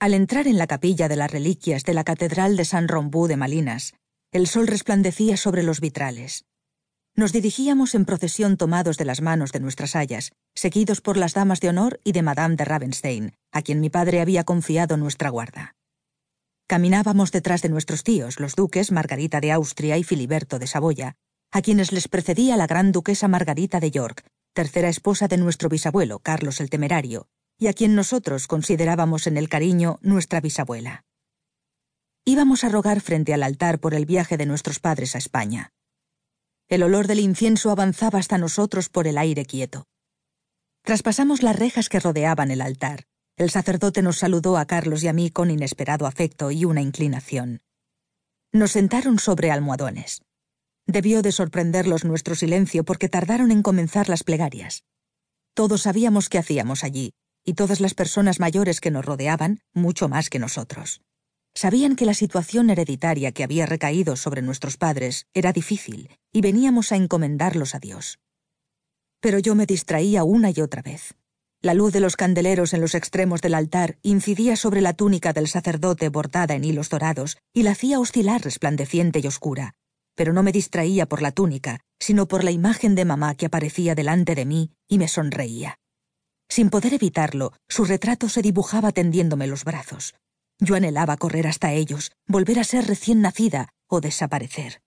Al entrar en la capilla de las reliquias de la Catedral de San Rombú de Malinas, el sol resplandecía sobre los vitrales. Nos dirigíamos en procesión tomados de las manos de nuestras hayas, seguidos por las damas de honor y de Madame de Ravenstein, a quien mi padre había confiado nuestra guarda. Caminábamos detrás de nuestros tíos, los duques Margarita de Austria y Filiberto de Saboya, a quienes les precedía la gran duquesa Margarita de York, tercera esposa de nuestro bisabuelo, Carlos el Temerario, y a quien nosotros considerábamos en el cariño nuestra bisabuela. Íbamos a rogar frente al altar por el viaje de nuestros padres a España. El olor del incienso avanzaba hasta nosotros por el aire quieto. Traspasamos las rejas que rodeaban el altar. El sacerdote nos saludó a Carlos y a mí con inesperado afecto y una inclinación. Nos sentaron sobre almohadones. Debió de sorprenderlos nuestro silencio porque tardaron en comenzar las plegarias. Todos sabíamos qué hacíamos allí, y todas las personas mayores que nos rodeaban, mucho más que nosotros. Sabían que la situación hereditaria que había recaído sobre nuestros padres era difícil, y veníamos a encomendarlos a Dios. Pero yo me distraía una y otra vez. La luz de los candeleros en los extremos del altar incidía sobre la túnica del sacerdote bordada en hilos dorados y la hacía oscilar resplandeciente y oscura, pero no me distraía por la túnica, sino por la imagen de mamá que aparecía delante de mí y me sonreía. Sin poder evitarlo, su retrato se dibujaba tendiéndome los brazos. Yo anhelaba correr hasta ellos, volver a ser recién nacida o desaparecer.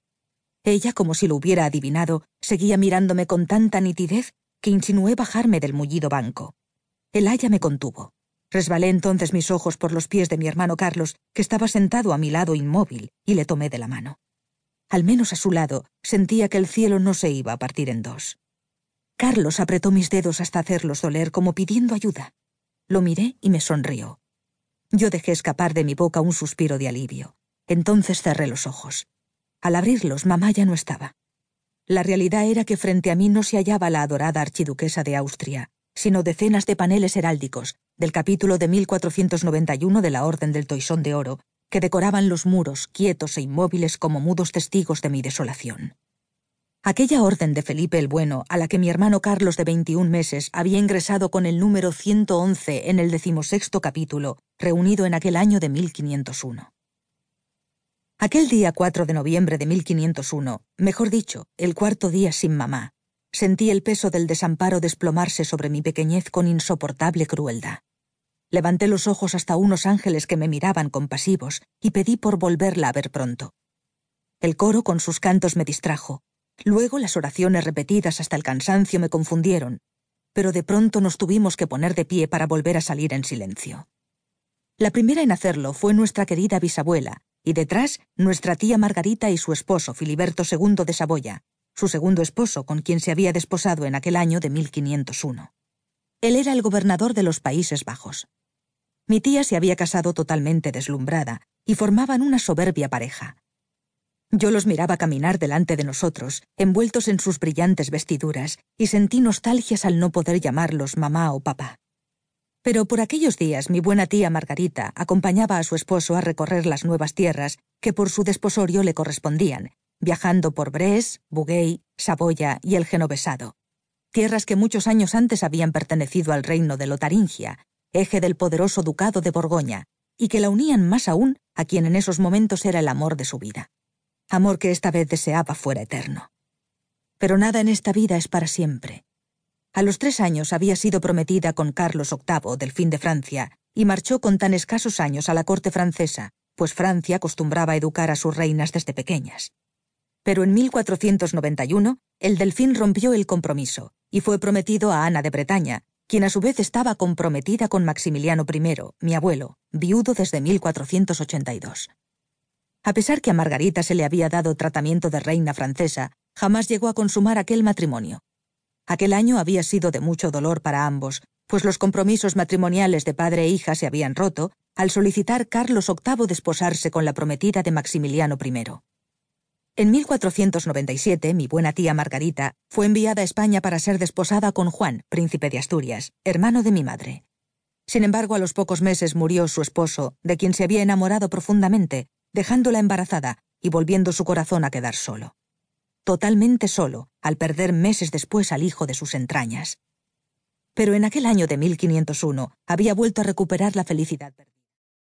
Ella, como si lo hubiera adivinado, seguía mirándome con tanta nitidez que insinué bajarme del mullido banco. El haya me contuvo. Resbalé entonces mis ojos por los pies de mi hermano Carlos, que estaba sentado a mi lado inmóvil, y le tomé de la mano. Al menos a su lado, sentía que el cielo no se iba a partir en dos. Carlos apretó mis dedos hasta hacerlos doler como pidiendo ayuda. Lo miré y me sonrió. Yo dejé escapar de mi boca un suspiro de alivio. Entonces cerré los ojos. Al abrirlos, mamá ya no estaba. La realidad era que frente a mí no se hallaba la adorada archiduquesa de Austria, sino decenas de paneles heráldicos, del capítulo de 1491 de la Orden del Toisón de Oro, que decoraban los muros, quietos e inmóviles como mudos testigos de mi desolación. Aquella orden de Felipe el Bueno, a la que mi hermano Carlos de 21 meses había ingresado con el número 111 en el decimosexto capítulo, reunido en aquel año de 1501. Aquel día 4 de noviembre de 1501, mejor dicho, el cuarto día sin mamá, sentí el peso del desamparo desplomarse sobre mi pequeñez con insoportable crueldad. Levanté los ojos hasta unos ángeles que me miraban compasivos y pedí por volverla a ver pronto. El coro con sus cantos me distrajo, Luego las oraciones repetidas hasta el cansancio me confundieron, pero de pronto nos tuvimos que poner de pie para volver a salir en silencio. La primera en hacerlo fue nuestra querida bisabuela, y detrás nuestra tía Margarita y su esposo Filiberto II de Saboya, su segundo esposo con quien se había desposado en aquel año de 1501. Él era el gobernador de los Países Bajos. Mi tía se había casado totalmente deslumbrada, y formaban una soberbia pareja. Yo los miraba caminar delante de nosotros, envueltos en sus brillantes vestiduras, y sentí nostalgias al no poder llamarlos mamá o papá. Pero por aquellos días mi buena tía Margarita acompañaba a su esposo a recorrer las nuevas tierras que por su desposorio le correspondían, viajando por Bres, Bugey, Saboya y el Genovesado, tierras que muchos años antes habían pertenecido al reino de Lotaringia, eje del poderoso ducado de Borgoña, y que la unían más aún a quien en esos momentos era el amor de su vida amor que esta vez deseaba fuera eterno. Pero nada en esta vida es para siempre. A los tres años había sido prometida con Carlos VIII, del fin de Francia, y marchó con tan escasos años a la corte francesa, pues Francia acostumbraba educar a sus reinas desde pequeñas. Pero en 1491, el delfín rompió el compromiso y fue prometido a Ana de Bretaña, quien a su vez estaba comprometida con Maximiliano I, mi abuelo, viudo desde 1482. A pesar que a Margarita se le había dado tratamiento de reina francesa, jamás llegó a consumar aquel matrimonio. Aquel año había sido de mucho dolor para ambos, pues los compromisos matrimoniales de padre e hija se habían roto al solicitar Carlos VIII desposarse con la prometida de Maximiliano I. En 1497, mi buena tía Margarita fue enviada a España para ser desposada con Juan, príncipe de Asturias, hermano de mi madre. Sin embargo, a los pocos meses murió su esposo, de quien se había enamorado profundamente, dejándola embarazada y volviendo su corazón a quedar solo. Totalmente solo, al perder meses después al hijo de sus entrañas. Pero en aquel año de 1501 había vuelto a recuperar la felicidad